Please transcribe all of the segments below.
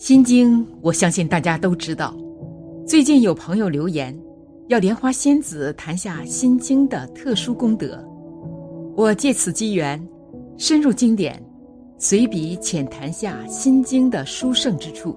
心经，我相信大家都知道。最近有朋友留言，要莲花仙子谈下心经的特殊功德。我借此机缘，深入经典，随笔浅谈下心经的殊胜之处。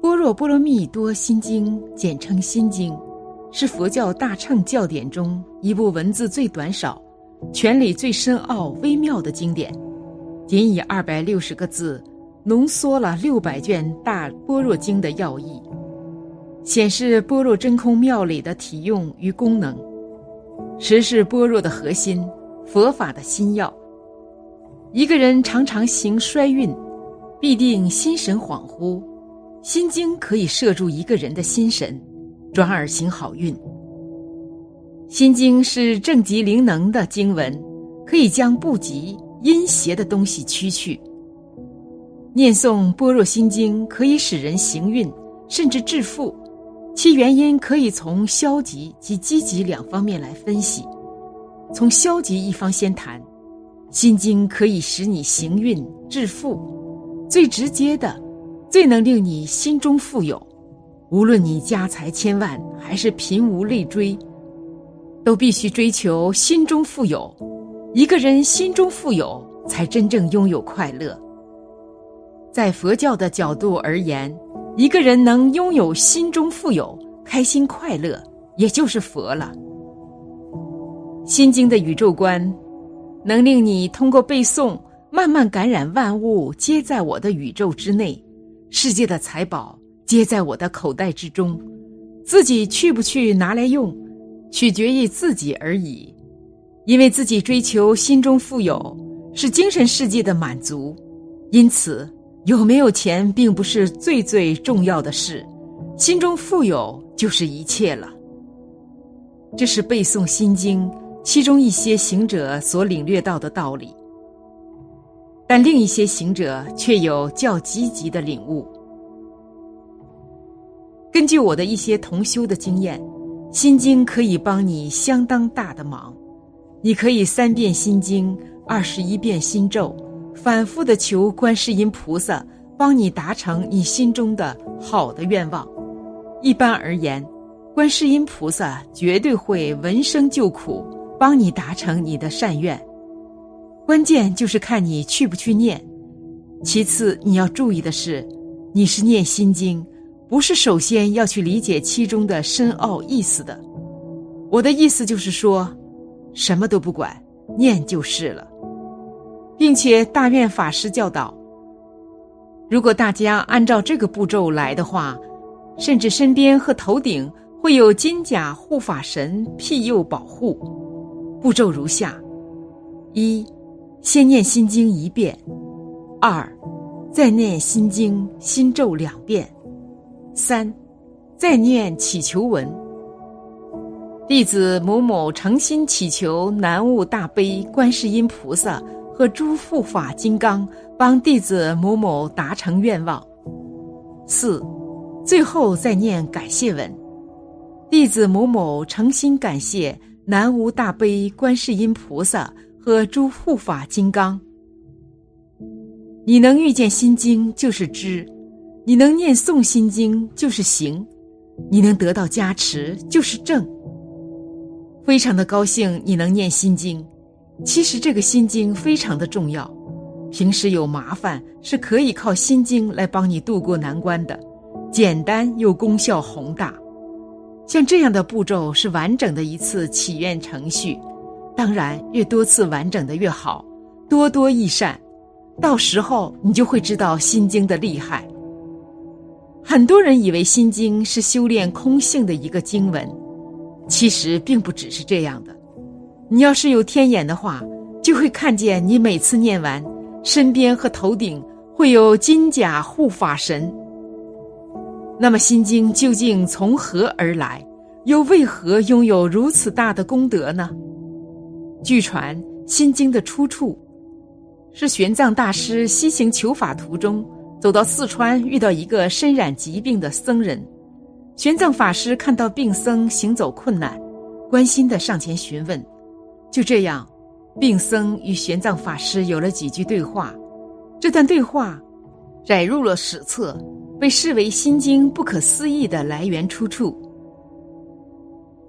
般若波罗蜜多心经，简称心经，是佛教大乘教典中一部文字最短少、权理最深奥微妙的经典，仅以二百六十个字。浓缩了六百卷大般若经的要义，显示般若真空妙理的体用与功能，实是般若的核心，佛法的心要。一个人常常行衰运，必定心神恍惚，心经可以摄住一个人的心神，转而行好运。心经是正极灵能的经文，可以将不吉阴邪的东西驱去。念诵般若心经可以使人行运，甚至致富。其原因可以从消极及积极两方面来分析。从消极一方先谈，心经可以使你行运致富。最直接的，最能令你心中富有。无论你家财千万，还是贫无累赘，都必须追求心中富有。一个人心中富有，才真正拥有快乐。在佛教的角度而言，一个人能拥有心中富有、开心快乐，也就是佛了。心经的宇宙观，能令你通过背诵，慢慢感染万物皆在我的宇宙之内，世界的财宝皆在我的口袋之中，自己去不去拿来用，取决于自己而已。因为自己追求心中富有，是精神世界的满足，因此。有没有钱并不是最最重要的事，心中富有就是一切了。这是背诵心经其中一些行者所领略到的道理，但另一些行者却有较积极的领悟。根据我的一些同修的经验，心经可以帮你相当大的忙，你可以三遍心经，二十一遍心咒。反复的求观世音菩萨帮你达成你心中的好的愿望。一般而言，观世音菩萨绝对会闻声救苦，帮你达成你的善愿。关键就是看你去不去念。其次，你要注意的是，你是念心经，不是首先要去理解其中的深奥意思的。我的意思就是说，什么都不管，念就是了。并且大愿法师教导，如果大家按照这个步骤来的话，甚至身边和头顶会有金甲护法神庇佑保护。步骤如下：一，先念心经一遍；二，再念心经心咒两遍；三，再念祈求文。弟子某某诚心祈求南无大悲观世音菩萨。和诸护法金刚帮弟子某某达成愿望。四，最后再念感谢文。弟子某某诚心感谢南无大悲观世音菩萨和诸护法金刚。你能遇见心经就是知，你能念诵心经就是行，你能得到加持就是正。非常的高兴你能念心经。其实这个心经非常的重要，平时有麻烦是可以靠心经来帮你渡过难关的，简单又功效宏大。像这样的步骤是完整的一次祈愿程序，当然越多次完整的越好，多多益善。到时候你就会知道心经的厉害。很多人以为心经是修炼空性的一个经文，其实并不只是这样的。你要是有天眼的话，就会看见你每次念完，身边和头顶会有金甲护法神。那么心经究竟从何而来，又为何拥有如此大的功德呢？据传，心经的出处是玄奘大师西行求法途中，走到四川，遇到一个身染疾病的僧人。玄奘法师看到病僧行走困难，关心的上前询问。就这样，病僧与玄奘法师有了几句对话。这段对话载入了史册，被视为《心经》不可思议的来源出处。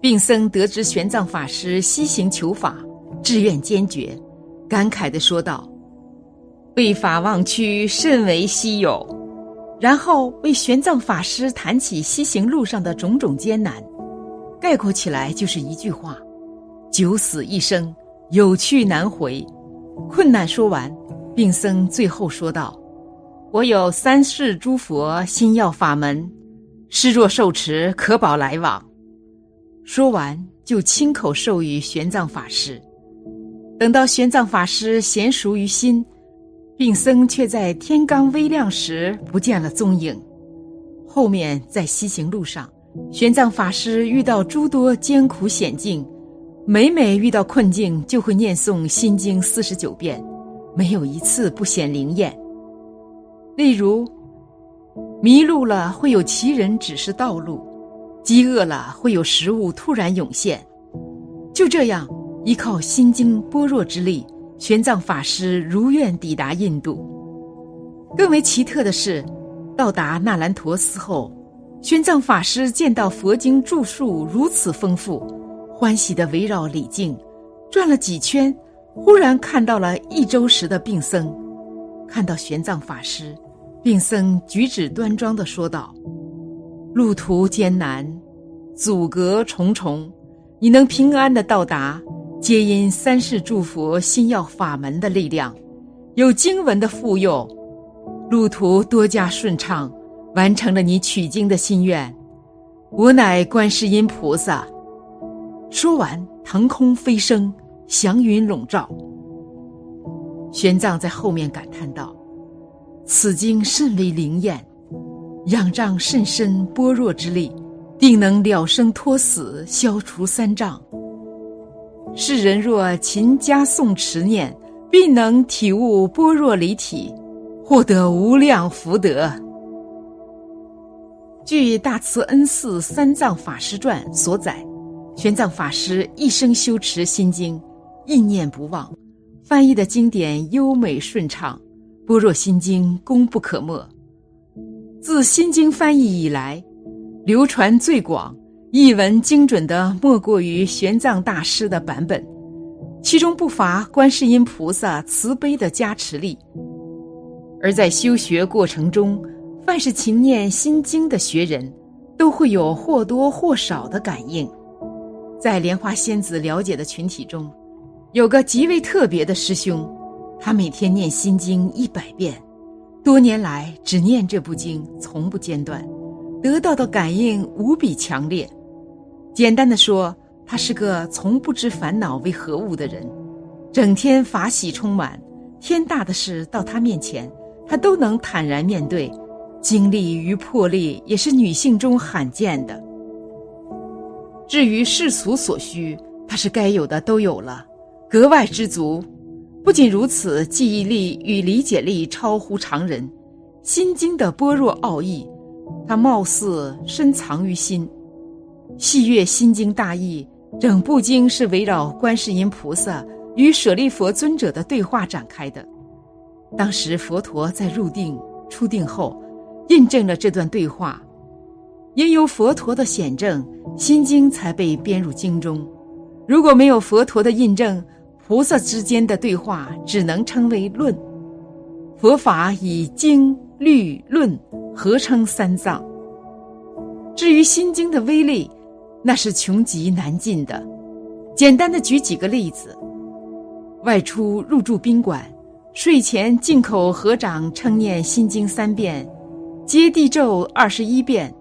病僧得知玄奘法师西行求法，志愿坚决，感慨地说道：“为法忘躯，甚为稀有。”然后为玄奘法师谈起西行路上的种种艰难，概括起来就是一句话：“九死一生，有去难回。”困难说完，病僧最后说道：“我有三世诸佛心要法门，师若受持，可保来往。”说完，就亲口授予玄奘法师。等到玄奘法师娴熟于心。病僧却在天刚微亮时不见了踪影。后面在西行路上，玄奘法师遇到诸多艰苦险境，每每遇到困境就会念诵《心经》四十九遍，没有一次不显灵验。例如，迷路了会有奇人指示道路，饥饿了会有食物突然涌现。就这样，依靠《心经》般若之力。玄奘法师如愿抵达印度。更为奇特的是，到达那兰陀寺后，玄奘法师见到佛经著述如此丰富，欢喜地围绕李靖，转了几圈，忽然看到了一周时的病僧。看到玄奘法师，病僧举止端庄地说道：“路途艰难，阻隔重重，你能平安地到达。”皆因三世诸佛心要法门的力量，有经文的护佑，路途多加顺畅，完成了你取经的心愿。我乃观世音菩萨。说完，腾空飞升，祥云笼罩。玄奘在后面感叹道：“此经甚为灵验，仰仗甚深般若之力，定能了生脱死，消除三障。”世人若勤加诵持念，必能体悟般若离体，获得无量福德。据大慈恩寺三藏法师传所载，玄奘法师一生修持心经，意念不忘，翻译的经典优美顺畅，般若心经功不可没。自心经翻译以来，流传最广。译文精准的莫过于玄奘大师的版本，其中不乏观世音菩萨慈悲的加持力。而在修学过程中，凡是勤念心经的学人，都会有或多或少的感应。在莲花仙子了解的群体中，有个极为特别的师兄，他每天念心经一百遍，多年来只念这部经，从不间断，得到的感应无比强烈。简单的说，他是个从不知烦恼为何物的人，整天法喜充满，天大的事到他面前，他都能坦然面对，经历与魄力也是女性中罕见的。至于世俗所需，他是该有的都有了，格外知足。不仅如此，记忆力与理解力超乎常人，心经的般若奥义，他貌似深藏于心。细阅《心经》大意，整部经是围绕观世音菩萨与舍利佛尊者的对话展开的。当时佛陀在入定、出定后，印证了这段对话。因有佛陀的显证，《心经》才被编入经中。如果没有佛陀的印证，菩萨之间的对话只能称为论。佛法以经、律、论合称三藏。至于《心经》的威力，那是穷极难尽的。简单的举几个例子：外出入住宾馆，睡前进口合掌称念心经三遍，接地咒二十一遍，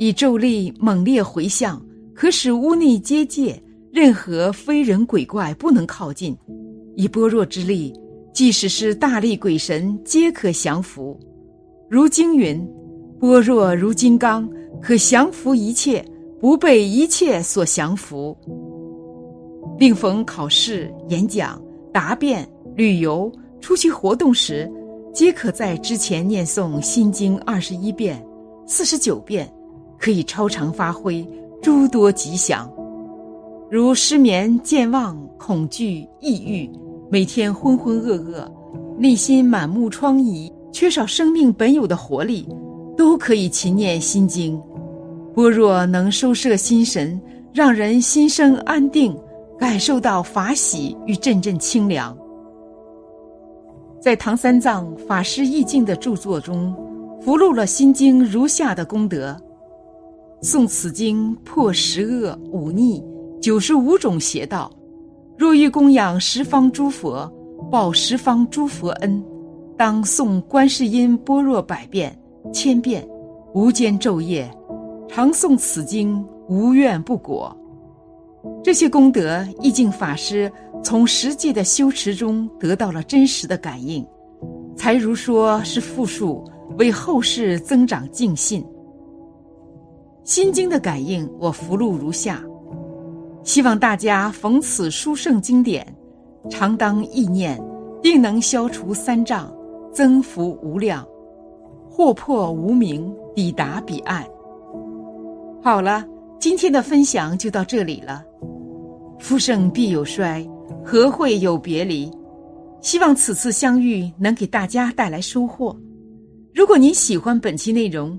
以咒力猛烈回向，可使屋内结界，任何非人鬼怪不能靠近；以般若之力，即使是大力鬼神皆可降服。如经云：“般若如金刚，可降服一切。”不被一切所降服。并逢考试、演讲、答辩、旅游、出去活动时，皆可在之前念诵《心经》二十一遍、四十九遍，可以超常发挥诸多吉祥。如失眠、健忘、恐惧、抑郁，每天浑浑噩噩，内心满目疮痍，缺少生命本有的活力，都可以勤念心经。般若能收摄心神，让人心生安定，感受到法喜与阵阵清凉。在唐三藏法师意境的著作中，附录了心经如下的功德：诵此经破十恶五逆九十五种邪道。若欲供养十方诸佛，报十方诸佛恩，当诵观世音般若百遍、千遍，无间昼夜，常诵此经，无怨不果。这些功德，意境法师从实际的修持中得到了真实的感应，才如说是复述，为后世增长净信。心经的感应，我附录如下：希望大家逢此书圣经典，常当意念，定能消除三障，增福无量，祸破无明，抵达彼岸。好了，今天的分享就到这里了。夫盛必有衰，何会有别离？希望此次相遇能给大家带来收获。如果您喜欢本期内容，